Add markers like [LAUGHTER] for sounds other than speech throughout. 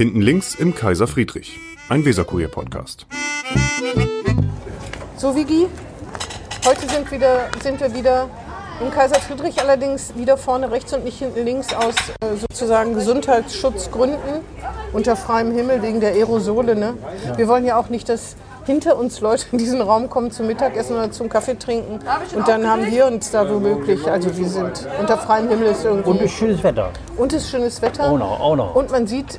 Hinten links im Kaiser Friedrich, ein Weserkurier-Podcast. So, Vigi, heute sind, wieder, sind wir wieder im Kaiser Friedrich, allerdings wieder vorne rechts und nicht hinten links aus äh, sozusagen Gesundheitsschutzgründen unter freiem Himmel wegen der Aerosole. Ne? Wir wollen ja auch nicht, dass hinter uns Leute in diesen Raum kommen zum Mittagessen oder zum Kaffee trinken. Und dann haben wir uns da womöglich, also wir sind unter freiem Himmel ist irgendwie. Und ist schönes Wetter. Und es ist schönes Wetter. Auch noch, auch noch. Und man sieht,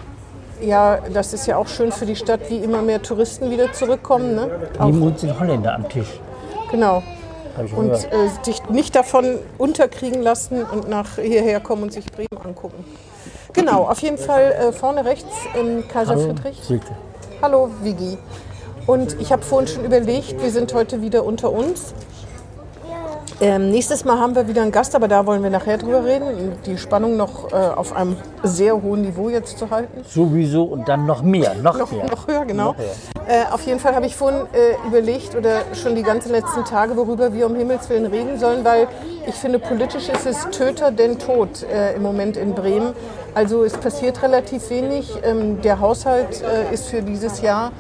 ja, das ist ja auch schön für die Stadt, wie immer mehr Touristen wieder zurückkommen. Ne? Neben uns sind Holländer am Tisch. genau. Und äh, dich nicht davon unterkriegen lassen und nach hierher kommen und sich Bremen angucken. Genau, auf jeden Fall äh, vorne rechts im Kaiser Hallo, Friedrich. Silke. Hallo, Vigi. Und ich habe vorhin schon überlegt, wir sind heute wieder unter uns. Ähm, nächstes Mal haben wir wieder einen Gast, aber da wollen wir nachher drüber reden. um Die Spannung noch äh, auf einem sehr hohen Niveau jetzt zu halten. Sowieso und dann noch mehr, noch, Noch, mehr. noch höher, genau. Noch höher. Äh, auf jeden Fall habe ich vorhin äh, überlegt oder schon die ganzen letzten Tage, worüber wir um Himmels Willen reden sollen, weil ich finde, politisch ist es Töter denn Tod äh, im Moment in Bremen. Also es passiert relativ wenig. Ähm, der Haushalt äh, ist für dieses Jahr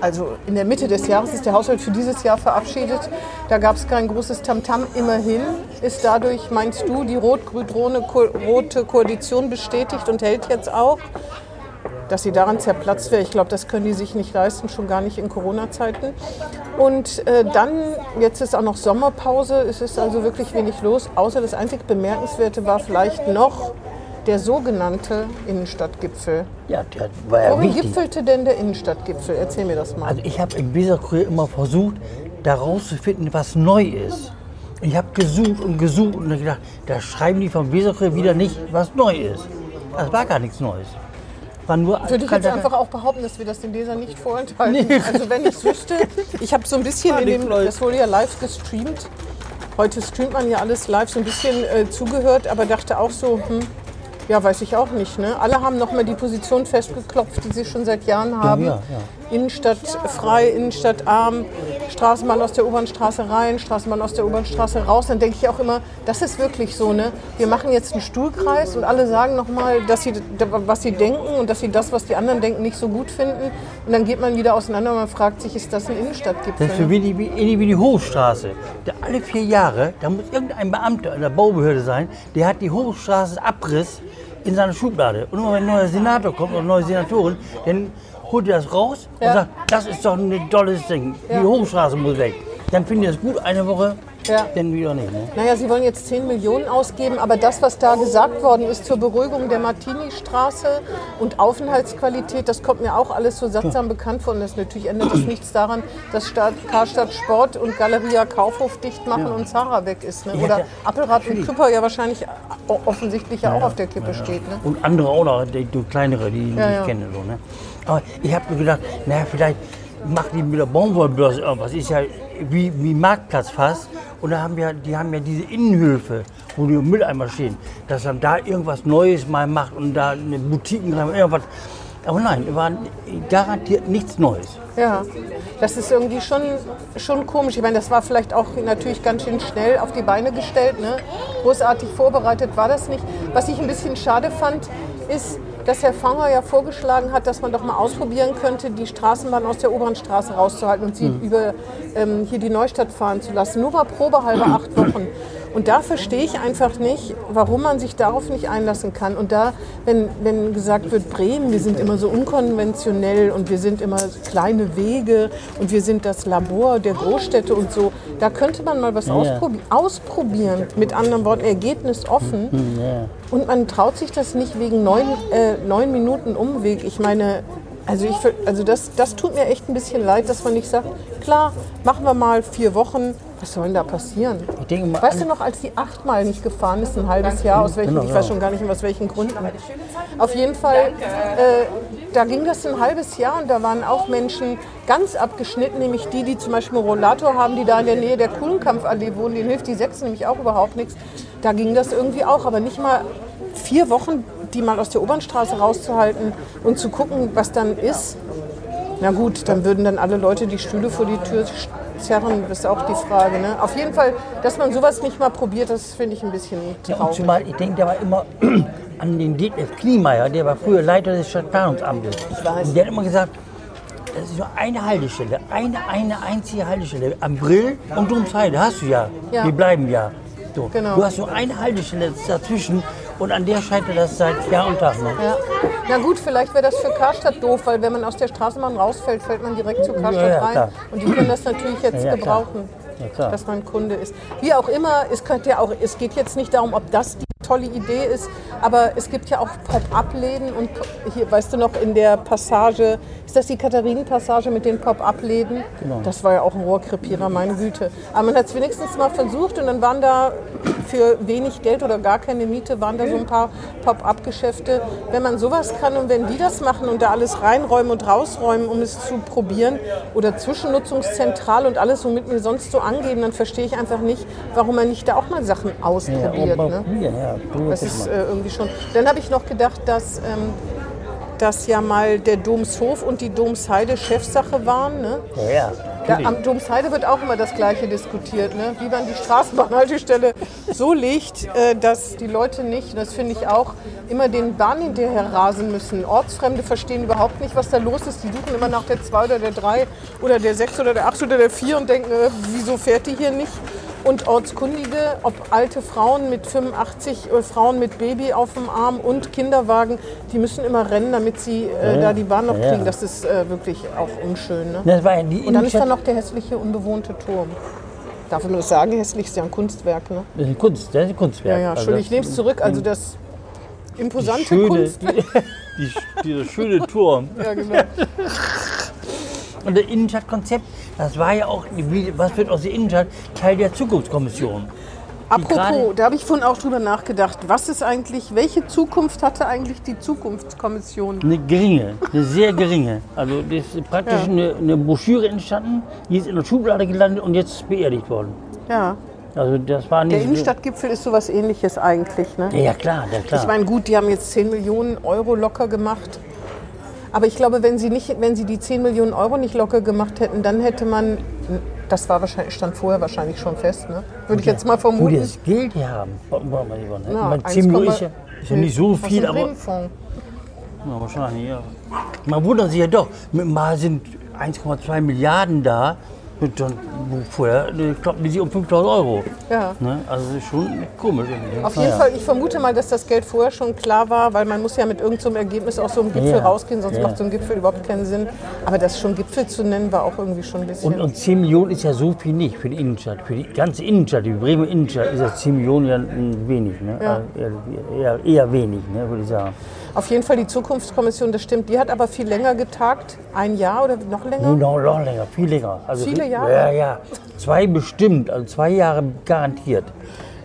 also in der Mitte des Jahres ist der Haushalt für dieses Jahr verabschiedet. Da gab es kein großes Tamtam. Immerhin ist dadurch, meinst du, die rot-grün-rote Koalition bestätigt und hält jetzt auch. Dass sie daran zerplatzt wäre, ich glaube, das können die sich nicht leisten, schon gar nicht in Corona-Zeiten. Und äh, dann, jetzt ist auch noch Sommerpause, es ist also wirklich wenig los, außer das einzig Bemerkenswerte war vielleicht noch der sogenannte Innenstadtgipfel. Ja, der war ja Worin wichtig. gipfelte denn der Innenstadtgipfel? Erzähl mir das mal. Also ich habe im Weserkurier immer versucht, da rauszufinden, was neu ist. Ich habe gesucht und gesucht und gedacht, da schreiben die vom Weserkurier wieder nicht, was neu ist. Das war gar nichts Neues. War nur Würde ich jetzt einfach auch behaupten, dass wir das den Lesern nicht vorenthalten. Nee. Also wenn ich es wüsste, ich habe so ein bisschen in dem, das wurde ja live gestreamt. Heute streamt man ja alles live, so ein bisschen äh, zugehört, aber dachte auch so, hm, ja, weiß ich auch nicht. Ne? Alle haben nochmal die Position festgeklopft, die sie schon seit Jahren haben. ja, ja. Innenstadt frei, Innenstadt arm, Straßenbahn aus der U-Bahn-Straße rein, Straßenbahn aus der U-Bahn-Straße raus. Dann denke ich auch immer, das ist wirklich so. Ne? Wir machen jetzt einen Stuhlkreis und alle sagen nochmal, dass sie, was sie denken und dass sie das, was die anderen denken, nicht so gut finden. Und dann geht man wieder auseinander und man fragt sich, ist das ein Innenstadtgipfel? Das ist für Ne? wie die, wie, die Hochstraße. Der alle vier Jahre, da muss irgendein Beamter in der Baubehörde sein, der hat die Hochstraße Abriss in seiner Schublade. Und immer wenn ein neuer Senator kommt oder eine neue Senatorin, dann holt er das raus Ja. und sagt, das ist doch ein tolles Ding. Die Hochstraße muss weg. Dann finden die das gut eine Woche, Ja. dann wieder nicht. Ne? Naja, Sie wollen jetzt 10 Millionen ausgeben, aber das, was da gesagt worden ist zur Beruhigung der Martini-Straße und Aufenthaltsqualität, das kommt mir auch alles so sattsam bekannt vor. Und das natürlich ändert das nichts daran, dass Stadt, Karstadt Sport und Galeria Kaufhof dicht machen und Zara weg ist. Ne? Ja, Oder der- Appelrad und. Küpper ja wahrscheinlich offensichtlich ja auch auf der Kippe steht. Ne? Und andere auch noch, die, die kleinere, die ich Ja, ja. kenne. So, ne? Aber ich habe mir gedacht, naja, vielleicht machen die mit der Baumwollbörse irgendwas. Ist ja wie, wie Marktplatz fast. Und da haben wir, die haben ja diese Innenhöfe, wo die Mülleimer stehen, dass man da irgendwas Neues mal macht und da eine Boutiquen rein, irgendwas. Aber nein, war garantiert nichts Neues. Ja, das ist irgendwie schon, schon komisch. Ich meine, das war vielleicht auch natürlich ganz schön schnell auf die Beine gestellt. Ne? Großartig vorbereitet war das nicht. Was ich ein bisschen schade fand, ist, dass Herr Fanger ja vorgeschlagen hat, dass man doch mal ausprobieren könnte, die Straßenbahn aus der Obernstraße rauszuhalten und sie über ähm, hier die Neustadt fahren zu lassen. Nur mal probehalber acht Wochen. Und da verstehe ich einfach nicht, warum man sich darauf nicht einlassen kann. Und da, wenn, wenn gesagt wird, Bremen, wir sind immer so unkonventionell und wir sind immer kleine Wege und wir sind das Labor der Großstädte und so, da könnte man mal was ausprobi ausprobieren. Mit anderen Worten, ergebnisoffen. Und man traut sich das nicht wegen neun, äh, neun Minuten Umweg. Ich meine, also, ich, also das, das tut mir echt ein bisschen leid, dass man nicht sagt, klar, machen wir mal vier Wochen. Was soll denn da passieren? Mal, Weißt du noch, als die achtmal nicht gefahren ist, ein halbes Jahr, aus welchen, Genau, ich weiß schon gar nicht mehr aus welchen Gründen. Auf jeden Fall, äh, da ging das ein halbes Jahr und da waren auch Menschen ganz abgeschnitten, nämlich die, die zum Beispiel einen Rollator haben, die da in der Nähe der Kuhlenkampfallee wohnen, denen hilft die Sechs nämlich auch überhaupt nichts. Da ging das irgendwie auch, aber nicht mal vier Wochen, die mal aus der Obernstraße rauszuhalten und zu gucken, was dann ist. Na gut, dann würden dann alle Leute die Stühle vor die Tür zerren, ist auch die Frage. Ne? Auf jeden Fall, dass man sowas nicht mal probiert, das finde ich ein bisschen Ja, traurig. zumal, ich denke, der war immer [CLEARS THROAT] an den Detlef Kniemeyer, der war früher Leiter des Stadtplanungsamtes. weiß. Und der hat immer gesagt, das ist nur eine Haltestelle, eine, eine einzige Haltestelle. Am Brill und Domsheide hast du ja. Ja. Die bleiben ja. So. Genau. Du hast nur eine Haltestelle dazwischen und an der scheitert das seit Jahr und Tag. Ne? Ja. Na gut, vielleicht wäre das für Karstadt doof, weil wenn man aus der Straßenbahn rausfällt, fällt man direkt zu Karstadt Ja, ja, rein. klar. Und die können das natürlich jetzt Ja, gebrauchen, klar. dass man Kunde ist. Wie auch immer, es könnte ja auch, es geht jetzt nicht darum, ob das die tolle Idee ist, aber es gibt ja auch Pop-up-Läden und hier, weißt du noch, in der Passage, ist das die Katharinen-Passage mit den Pop-up-Läden? Genau. Das war ja auch ein Rohrkrepierer, meine Güte. Aber man hat es wenigstens mal versucht und dann waren da für wenig Geld oder gar keine Miete, waren da so ein paar Pop-up-Geschäfte. Wenn man sowas kann und wenn die das machen und da alles reinräumen und rausräumen, um es zu probieren oder Zwischennutzungszentral und alles, womit wir sonst so angeben, dann verstehe ich einfach nicht, warum man nicht da auch mal Sachen ausprobiert. aber ne? ja, Das ist äh, irgendwie schon. Dann habe ich noch gedacht, dass, ähm, dass ja mal der Domshof und die Domsheide Chefsache waren. Ne? ja, ja, Da, am Domsheide wird auch immer das Gleiche diskutiert, ne? wie man die Straßenbahnhaltestelle so legt, äh, dass die Leute nicht, das finde ich auch, immer den Bahn hinterher rasen müssen. Ortsfremde verstehen überhaupt nicht, was da los ist. Die suchen immer nach der 2 oder der 3 oder der 6 oder der 8 oder der 4 und denken, äh, wieso fährt die hier nicht? Und Ortskundige, ob alte Frauen mit 85, äh, Frauen mit Baby auf dem Arm und Kinderwagen, die müssen immer rennen, damit sie äh, Ja, da die Bahn noch ja, kriegen. Das ist äh, wirklich auch unschön. Ne? Das war ja die Und dann ist da noch der hässliche, unbewohnte Turm. Darf man das sagen? Hässlich ist ja ein Kunstwerk, ne? Das ist ein Kunst, das ist ein Kunstwerk. Ja, ja, Also Entschuldigung, ich das- nehme es zurück. Also das imposante schöne, Kunst. die, [LAUGHS] die, dieser schöne Turm. Ja, genau. [LAUGHS] Und das Innenstadtkonzept, das war ja auch, was wird aus der Innenstadt, Teil der Zukunftskommission. Apropos, da habe ich vorhin auch drüber nachgedacht. Was ist eigentlich, welche Zukunft hatte eigentlich die Zukunftskommission? Eine geringe, eine sehr geringe. Also das ist praktisch Ja. eine, eine Broschüre entstanden, die ist in der Schublade gelandet und jetzt beerdigt worden. Ja, Also das war nicht der Innenstadtgipfel ist sowas ähnliches eigentlich, ne? Ja klar, ja klar. Ich meine, gut, die haben jetzt 10 Millionen Euro locker gemacht. Aber ich glaube, wenn sie, nicht, wenn sie die 10 Millionen Euro nicht locker gemacht hätten, dann hätte man, das war wahrscheinlich, stand vorher wahrscheinlich schon fest, ne? würde ich jetzt mal Wo die vermuten. das Geld her haben. Ne? Meine, 1, 10 Millionen ist ja, ist ja nicht so viel, aber ja, wahrscheinlich, ja. Man wundert sich ja doch, mal sind 1,2 Milliarden da, dann vorher kloppen die sich um 5000 Euro. Ja. Ne? Also das ist schon komisch. irgendwie. Auf jeden Naja. Fall, ich vermute mal, dass das Geld vorher schon klar war, weil man muss ja mit irgendeinem Ergebnis aus so einem Gipfel Ja, rausgehen, sonst ja. macht so ein Gipfel überhaupt keinen Sinn. Aber das schon Gipfel zu nennen, war auch irgendwie schon ein bisschen... Und, und 10 Millionen ist ja so viel nicht für die Innenstadt. Für die ganze Innenstadt, die Bremer Innenstadt, ist ja 10 Millionen ja wenig. Ne? Ja. Also Eher, eher, eher wenig, ne, würde ich sagen. Auf jeden Fall die Zukunftskommission, das stimmt. Die hat aber viel länger getagt. Ein Jahr oder noch länger? Noch, noch länger, viel länger. Also, Viele Jahre? Ja, ja. Zwei bestimmt, also zwei Jahre garantiert.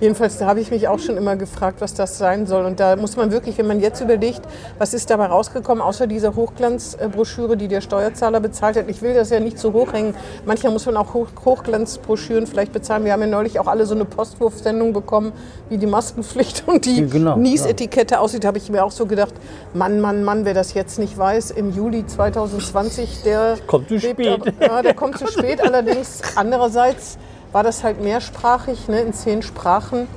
Jedenfalls, da habe ich mich auch schon immer gefragt, was das sein soll. Und da muss man wirklich, wenn man jetzt überlegt, was ist dabei rausgekommen, außer dieser Hochglanzbroschüre, die der Steuerzahler bezahlt hat. Ich will das ja nicht so hochhängen. Manchmal muss man auch Hoch Hochglanzbroschüren vielleicht bezahlen. Wir haben ja neulich auch alle so eine Postwurfsendung bekommen, wie die Maskenpflicht [LAUGHS] und die Ja, genau, Nies-Etikette aussieht. Da habe ich mir auch so gedacht, Mann, Mann, Mann, wer das jetzt nicht weiß, im Juli 2020, der Kommt zu spät. aber- ja, der kommt zu spät. [LAUGHS] Allerdings, andererseits war das halt mehrsprachig, ne, in zehn Sprachen.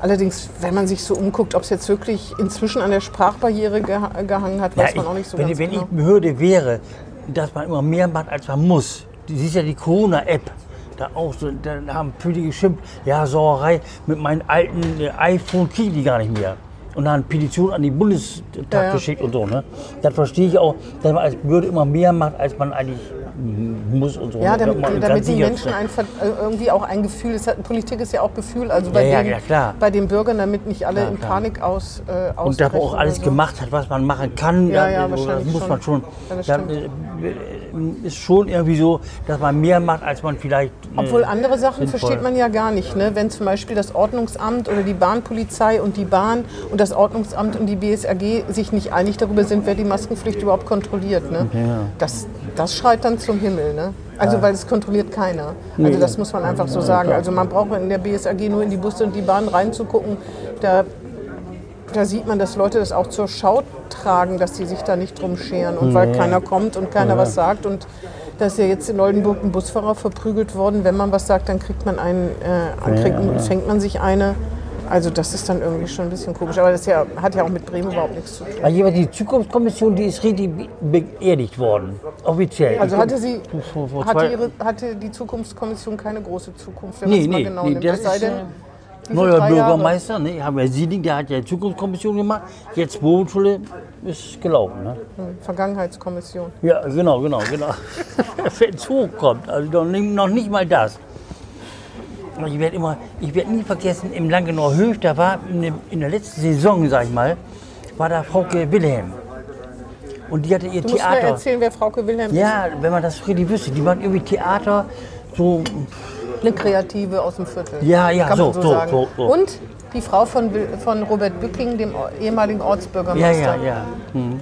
Allerdings, wenn man sich so umguckt, ob es jetzt wirklich inzwischen an der Sprachbarriere geha gehangen hat, weiß Ja, man auch nicht so wenn, ganz wenn genau. ich Behörde wäre, dass man immer mehr macht, als man muss. Du siehst ja die Corona-App. Da auch so, da haben viele geschimpft, ja, Sauerei, mit meinem alten äh, iPhone kriege ich die gar nicht mehr. Und dann eine Petition an den Bundestag Ja, ja. geschickt und so. Ne? Das verstehe ich auch, dass man als Behörde immer mehr macht, als man eigentlich muss und so. Ja, ne? damit, ganz damit die Menschen einfach äh, irgendwie auch ein Gefühl, es hat, Politik ist ja auch Gefühl, also bei, Ja, den, ja, bei den Bürgern, damit nicht alle in. Panik aus, äh, Und ausbrechen auch alles so. gemacht hat, was man machen kann. Ja, ja, das muss schon. man schon. Ja, ist schon irgendwie so, dass man mehr macht, als man vielleicht. äh, Obwohl andere Sachen sinnvoll. versteht man ja gar nicht. Ne? Wenn zum Beispiel das Ordnungsamt oder die Bahnpolizei und die Bahn und das Ordnungsamt und die BSAG sich nicht einig darüber sind, wer die Maskenpflicht überhaupt kontrolliert. Ne? Das, das schreit dann zum Himmel. Ne? Also weil es kontrolliert keiner. Also das muss man einfach so sagen. Also man braucht in der BSAG nur in die Busse und die Bahn reinzugucken. Da, da sieht man, dass Leute das auch zur Schau tragen, dass sie sich da nicht drum scheren. Und weil keiner kommt und keiner was sagt und da ist ja jetzt in Oldenburg ein Busfahrer verprügelt worden. Wenn man was sagt, dann kriegt man einen, äh, kriegt, fängt man sich eine. Also das ist dann irgendwie schon ein bisschen komisch. Aber das ja, hat ja auch mit Bremen überhaupt nichts zu tun. Also die Zukunftskommission, die ist richtig be- beerdigt worden. Offiziell. Also hatte sie, hatte, ihre, hatte die Zukunftskommission keine große Zukunft, wenn man Nee, es mal nee, genau nee, nimmt. das Es sei ist, denn, neuer Jahre? Bürgermeister, ne, haben wir Sieding, der hat ja die Zukunftskommission gemacht. Jetzt Bodenschule ist gelaufen. Ne? Vergangenheitskommission. Ja, genau, genau, genau. Wenn es hochkommt, also noch nicht, noch nicht mal das. Und Ich werde immer, ich werde nie vergessen, im Langenauer Höf, da war in, dem, in der letzten Saison, sag ich mal, war da Frauke Wilhelm. Und die hatte ihr Du musst mir Theater. erzählen, wer Frauke Wilhelm ist. Ja, wenn man das richtig wüsste, die macht irgendwie Theater, so, Eine Kreative aus dem Viertel. Ja, ja, kann man so, so, so, sagen. so, so. Und die Frau von, von Robert Bücking, dem ehemaligen ja, Ortsbürgermeister. ja, ja. Mhm.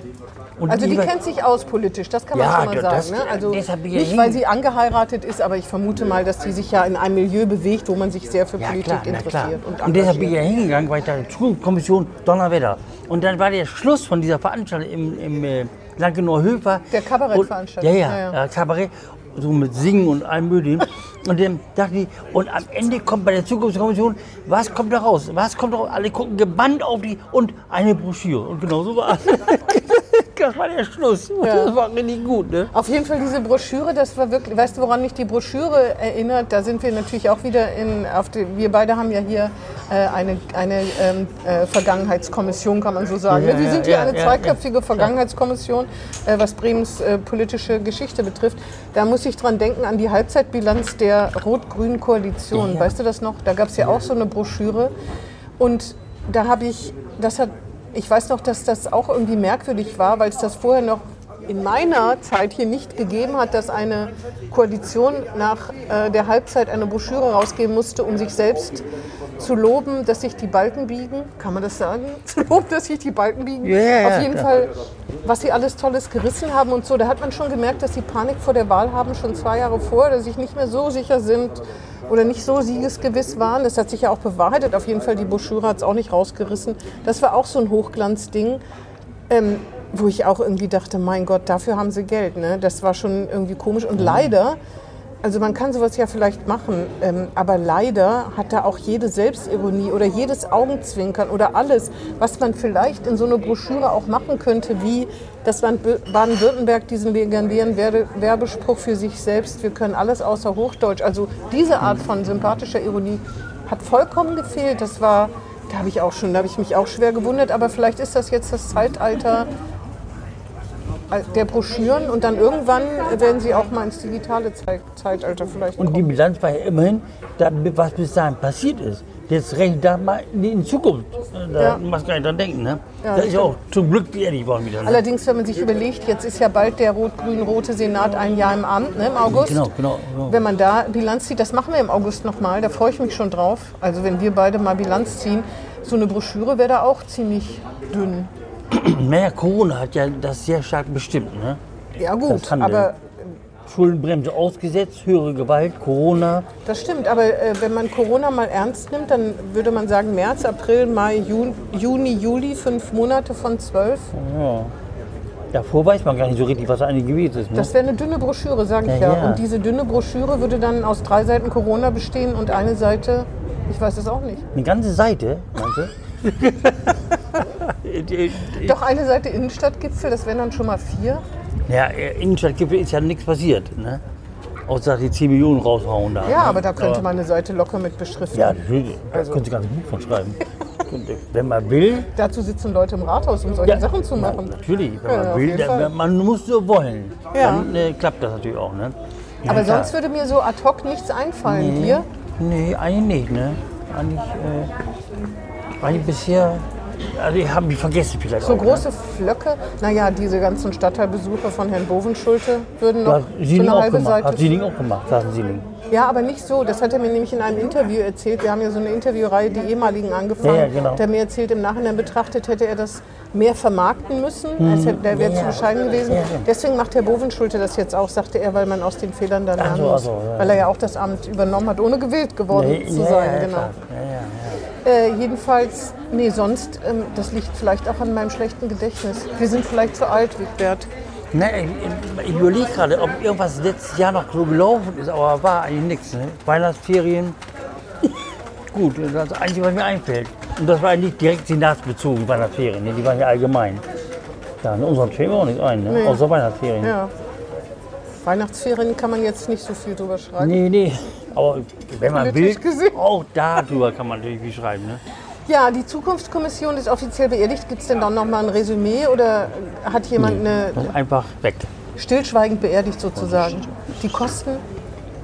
Und Also die war- kennt sich aus politisch, das kann man Ja, schon mal das- sagen. Ne? Also nicht, ja weil sie angeheiratet ist, aber ich vermute mal, dass sie sich ja in einem Milieu bewegt, wo man sich sehr für Ja, Politik klar, interessiert. Und, Und, deshalb bin ich ja hingegangen, weil ich da Zukunftskommission Donnerwetter. Und dann war der Schluss von dieser Veranstaltung im, im äh, Langenauer Höfer. Der Kabarettveranstaltung, Ja, ja, ja, ja. ja. Kabarett, so mit Singen und allem Möglichen. Und dann dachte ich, und am Ende kommt bei der Zukunftskommission, was kommt da raus? Was kommt da raus? Alle gucken gebannt auf die und eine Broschüre. Und genau so war es. [LAUGHS] Das war der Schluss. Das war richtig gut, ne? Auf jeden Fall diese Broschüre, das war wirklich, weißt du, woran mich die Broschüre erinnert? Da sind wir natürlich auch wieder in, auf die, wir beide haben ja hier äh, eine, eine ähm, äh, Vergangenheitskommission, kann man so sagen. Ja, ne? Wir ja, sind hier ja, eine ja, zweiköpfige Vergangenheitskommission, äh, was Bremens äh, politische Geschichte betrifft. Da muss ich dran denken an die Halbzeitbilanz der rot-grünen Koalition. Ja. Weißt du das noch? Da gab es ja auch so eine Broschüre. Und da habe ich, das hat, ich weiß noch, dass das auch irgendwie merkwürdig war, weil es das vorher noch in meiner Zeit hier nicht gegeben hat, dass eine Koalition nach äh, der Halbzeit eine Broschüre rausgeben musste, um sich selbst zu loben, dass sich die Balken biegen. Kann man das sagen? [LAUGHS] Zu loben, dass sich die Balken biegen. Ja, Auf jeden klar. Fall, was sie alles Tolles gerissen haben und so. Da hat man schon gemerkt, dass sie Panik vor der Wahl haben, schon zwei Jahre vorher, dass sie sich nicht mehr so sicher sind oder nicht so siegesgewiss waren. Das hat sich ja auch bewahrheitet. Auf jeden Fall, die Broschüre hat es auch nicht rausgerissen. Das war auch so ein Hochglanzding. Ähm, wo ich auch irgendwie dachte, mein Gott, dafür haben sie Geld. Ne? Das war schon irgendwie komisch. Und leider, also man kann sowas ja vielleicht machen, ähm, aber leider hat da auch jede Selbstironie oder jedes Augenzwinkern oder alles, was man vielleicht in so eine Broschüre auch machen könnte, wie das Land Bö- Baden-Württemberg diesen legendären Werbe- Werbespruch für sich selbst, wir können alles außer Hochdeutsch. Also diese Art von sympathischer Ironie hat vollkommen gefehlt. Das war, da habe ich auch schon, da habe ich mich auch schwer gewundert, aber vielleicht ist das jetzt das Zeitalter der Broschüren und dann irgendwann werden sie auch mal ins digitale Zei- Zeitalter vielleicht Und die kommen. Bilanz war ja immerhin, was bis dahin passiert ist. Jetzt rechnet da mal in die Zukunft. Da Ja. muss gar nicht dran denken. Ne? Ja, da das ist ja auch zum Glück beerdigt worden wieder. Ne? Allerdings, wenn man sich überlegt, jetzt ist ja bald der rot-grün-rote Senat ein Jahr im Amt, ne, im August. Genau, genau. genau. Wenn man da Bilanz zieht, das machen wir im August nochmal, da freue ich mich schon drauf. Also wenn wir beide mal Bilanz ziehen, so eine Broschüre wäre da auch ziemlich dünn. [CLEARS THROAT] Naja, Corona hat ja das sehr stark bestimmt. Ne? Ja gut, aber Schuldenbremse ausgesetzt, höhere Gewalt, Corona. Das stimmt, aber äh, wenn man Corona mal ernst nimmt, dann würde man sagen März, April, Mai, Juni, Juni, Juli, fünf Monate von zwölf. Davor weiß man gar nicht so richtig, was eigentlich gewesen ist. Ne? Das wäre eine dünne Broschüre, sage ich Ja, ja. ja. Und diese dünne Broschüre würde dann aus drei Seiten Corona bestehen und eine Seite, ich weiß es auch nicht. Eine ganze Seite, meinst [LAUGHS] du? Doch eine Seite Innenstadtgipfel, das wären dann schon mal vier. ja, äh, Innenstadtgipfel ist ja nichts passiert. Ne? Außer die 10 Millionen raushauen da. Ja, ne? aber da könnte man eine Seite locker mit beschriften. Ja, natürlich. Da Also- könnte ganz Buch von schreiben. [LAUGHS] Wenn man will, Dazu sitzen Leute im Rathaus, um solche Ja, Sachen zu na, machen. Natürlich, wenn Ja, man will, Fall. man muss so wollen. Ja. Dann äh, klappt das natürlich auch. Ne? Ja, Aber klar. sonst würde mir so ad hoc nichts einfallen. Dir? Nee, eigentlich nicht. Ne? Eigentlich, äh, eigentlich bisher, also ich habe mich vergessen vielleicht So auch. große Flöcke. Naja, diese ganzen Stadtteilbesuche von Herrn Bovenschulte würden Ne? noch Hat so eine auch halbe gemacht. Hat Seite. Sieling auch gemacht, Carsten Sieling. Ja, aber nicht so. Das hat er mir nämlich in einem Interview erzählt. Wir haben ja so eine Interviewreihe, die ehemaligen angefangen. Ja, ja, genau. Der hat mir erzählt, im Nachhinein betrachtet hätte er das mehr vermarkten müssen. Hätte, der wäre. Ja, zu bescheiden gewesen. Deswegen macht Herr Bovenschulte das jetzt auch, sagte er, weil man aus den Fehlern dann lernen so, muss. so, ja. Weil er ja auch das Amt übernommen hat, ohne gewählt geworden Nee, zu sein. genau. Äh, jedenfalls, nee, sonst, ähm, das liegt vielleicht auch an meinem schlechten Gedächtnis. Wir sind vielleicht zu alt, Wigbert. Ne, ich, ich überlege gerade, ob irgendwas letztes Jahr noch so gelaufen ist, aber war eigentlich nichts. Ne? Weihnachtsferien. [LAUGHS] gut. Das ist das Einzige, was mir einfällt. Und das war nicht direkt senatsbezogen, Weihnachtsferien. Ne? Die waren ja allgemein. Ja, in unseren fällt mir auch nichts ein, ne? Nee. außer Weihnachtsferien. Ja. Weihnachtsferien kann man jetzt nicht so viel drüber schreiben. Nee, nee. Aber wenn man will, auch darüber kann man natürlich viel schreiben. Ne? Ja, die Zukunftskommission ist offiziell beerdigt. Gibt es denn dann noch mal ein Resümee oder hat jemand eine Das ist einfach weg. stillschweigend beerdigt sozusagen? Die Kosten?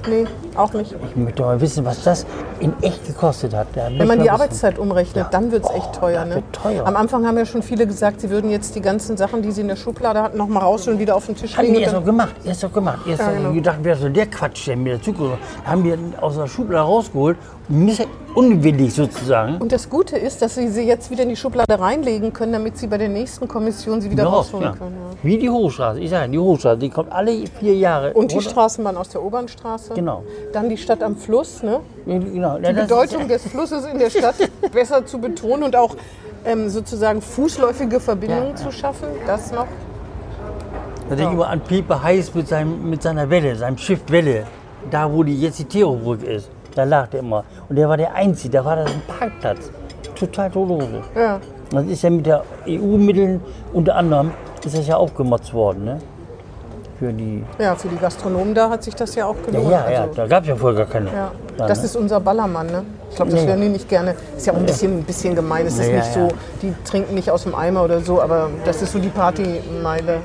Nee, auch nicht. Ich möchte mal wissen, was das in echt gekostet hat. Da Wenn man die wissen. Arbeitszeit umrechnet, dann wird es echt Oh, teuer. das Ne? teuer. Am Anfang haben ja schon viele gesagt, sie würden jetzt die ganzen Sachen, die sie in der Schublade hatten, noch mal rausholen, wieder auf den Tisch Haben legen. die und erst noch gemacht, erst noch gemacht. Erst Ja, haben genau. die gedacht, wer soll der Quatsch der Zukunft? Haben wir aus der Schublade rausgeholt, unwillig sozusagen. Und das Gute ist, dass sie sie jetzt wieder in die Schublade reinlegen können, damit sie bei der nächsten Kommission sie wieder Ja, rausholen ja. können. Ja. Wie die Hochstraße. Ich sage, die Hochstraße, die kommt alle vier Jahre. Und die runter. Straßenbahn aus der Obernstraße. Genau. Dann die Stadt am Fluss. Ne? Ja, Genau. Die Bedeutung des Flusses in der Stadt [LAUGHS] besser zu betonen und auch ähm, sozusagen fußläufige Verbindungen zu schaffen. Das noch. Da denke ich immer an Pieper Heiß mit, seinem, mit seiner Welle, seinem Schiff Welle. Da, wo die jetzt die Theobrücke ist. Da lag der immer. Und der war der Einzige, da war das ein Parkplatz. Total todlose. Ja. Das ist ja mit der EU-Mitteln unter anderem ist das ja aufgemotzt worden, ne? Für die. ja, für die Gastronomen da hat sich das ja auch gelohnt. ja, ja, Also, da gab es ja vorher gar keine. ja. Das ne? ist unser Ballermann. Ne? Ich glaube, das ja. werden die nicht gerne. Ist ja auch ein bisschen, ein bisschen gemein. Es ist Ja, nicht so, die trinken nicht aus dem Eimer oder so, aber das ist so die Partymeile.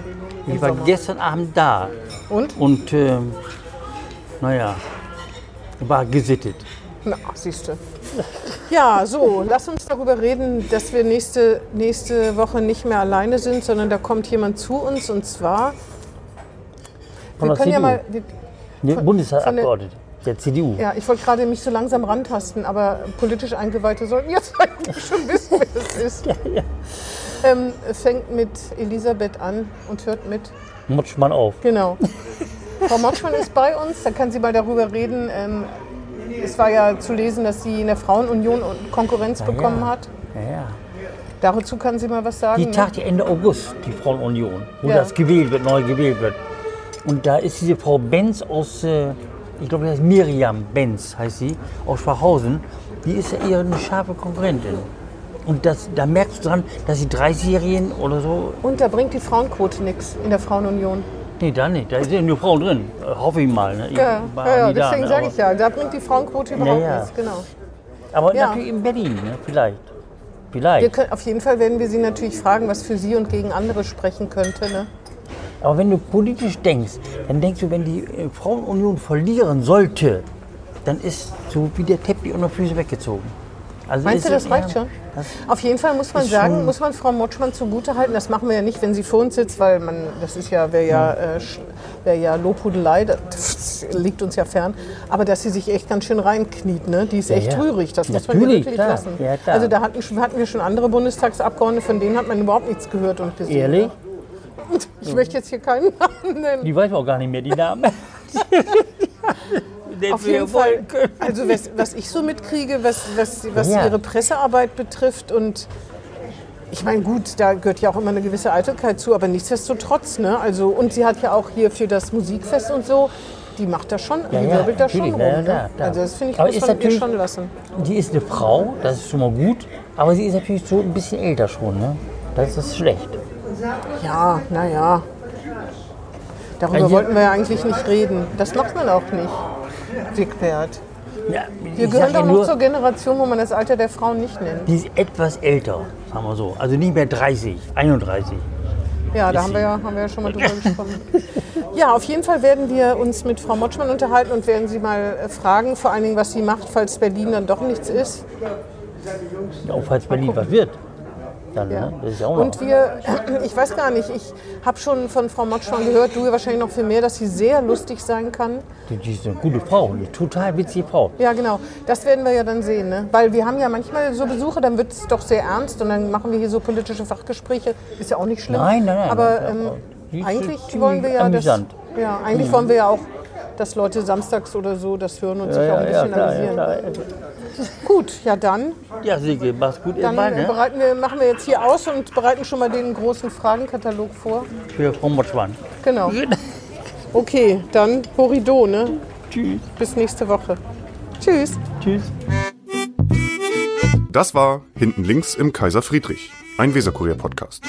Ich war Sommer. gestern Abend da Und? und ähm, naja, war gesittet. Na, siehst du. Ja, so, lass uns darüber reden, dass wir nächste, nächste Woche nicht mehr alleine sind, sondern da kommt jemand zu uns und zwar. Von wir der können ja CDU. mal. Wir, Ne, von- Bundestagsabgeordnete der CDU. ja, ich wollte gerade mich so langsam rantasten, aber politisch Eingeweihte sollten jetzt [LAUGHS] eigentlich schon wissen, wer es [LAUGHS] ist. Ähm, fängt mit Elisabeth an und hört mit. Mutschmann auf. Genau. [LAUGHS] Frau Motschmann ist bei uns, da kann sie mal darüber reden. Ähm, es war ja zu lesen, dass sie in der Frauenunion Konkurrenz bekommen ja. hat. Ja, ja. Dazu kann sie mal was sagen. Die ne? tagt ja Ende August, die Frauenunion, wo Ja. das gewählt wird, neu gewählt wird. Und da ist diese Frau Benz aus, äh, ich glaube, das heißt Miriam Benz, heißt sie, aus Schwachhausen. Die ist ja eher eine scharfe Konkurrentin. Und das, da merkst du dran, dass die 30-Jährigen oder so, Und da bringt die Frauenquote nichts in der Frauenunion. nee, da nicht, da sind ja nur Frauen drin, äh, hoffe ich mal. Ne? Ich Ja, ja, ja deswegen ne? sage ich ja, da bringt die Frauenquote überhaupt ja. nichts. Genau. Aber Ja. natürlich in Berlin, ne? vielleicht. Vielleicht. können, auf jeden Fall werden wir sie natürlich fragen, was für sie und gegen andere sprechen könnte. Ne? Aber wenn du politisch denkst, dann denkst du, wenn die äh, Frauenunion verlieren sollte, dann ist so wie der Teppich unter Füße weggezogen. Also Meinst du, das reicht schon? Das, Auf jeden Fall muss man sagen, muss man Frau Motschmann zugutehalten. Das machen wir ja nicht, wenn sie vor uns sitzt, weil man, das ist ja, wäre ja, äh, wär ja Lobhudelei, das liegt uns ja fern. Aber dass sie sich echt ganz schön reinkniet, ne? die ist Ja, echt ja. rührig, das muss man Natürlich, wirklich klar. lassen. Ja, klar. Also da hatten, hatten wir schon andere Bundestagsabgeordnete, von denen hat man überhaupt nichts gehört und gesehen. ehrlich? Ne? Ich möchte jetzt hier keinen Namen nennen. Die weiß man auch gar nicht mehr, die Namen. [LAUGHS] Auf jeden Fall, also was, was ich so mitkriege, was, was, was Ja. ihre Pressearbeit betrifft und ich meine, gut, da gehört ja auch immer eine gewisse Eitelkeit zu, aber nichtsdestotrotz, ne? Also, und sie hat ja auch hier für das Musikfest und so, die macht das schon, Ja, die ja, wirbelt da schon rum. ja, ne? Also das finde ich, Aber muss ist man ihr schon lassen. Die ist eine Frau, das ist schon mal gut, aber sie ist natürlich so ein bisschen älter schon. Ne? Das ist schlecht. Ja, naja. Darüber Ja, wollten wir ja eigentlich nicht reden. Das macht man auch nicht, Wigbert. Ja, Wir gehören doch noch nur, zur Generation, wo man das Alter der Frauen nicht nennt. die ist etwas älter, sagen wir so. Also nicht mehr 30, 31. Ja, da haben wir ja, haben wir ja schon mal drüber gesprochen. Ja, auf jeden Fall werden wir uns mit Frau Motschmann unterhalten und werden sie mal äh, fragen, vor allen Dingen, was sie macht, falls Berlin dann doch nichts ist. Ja, und falls Berlin was wird, dann, Ja. ne? das ist ja auch noch. Und wir, [CLEARS THROAT] ich weiß gar nicht, ich habe schon von Frau Motschmann gehört, du wahrscheinlich noch viel mehr, dass sie sehr lustig sein kann. Die, die ist eine gute Frau, eine total witzige Frau. Ja, genau. Das werden wir ja dann sehen. Ne? Weil wir haben ja manchmal so Besuche, dann wird es doch sehr ernst und dann machen wir hier so politische Fachgespräche. Ist ja auch nicht schlimm. Nein, nein, nein. Aber Ja, ähm, eigentlich wollen wir ja amüsant. das. Ja, eigentlich wollen wir ja auch, dass Leute samstags oder so das hören und sich auch ein bisschen klar, amüsieren. klar. Gut, ja dann. Ja, Silke, mach's gut. Dann Dann, ne? bereiten wir, machen wir jetzt hier aus und bereiten schon mal den großen Fragenkatalog vor. Für Frau. Genau. Okay, dann Horido, ne? Tschüss. Bis nächste Woche. Tschüss. Tschüss. Das war Hinten links im Kaiser Friedrich, ein Weserkurier-Podcast.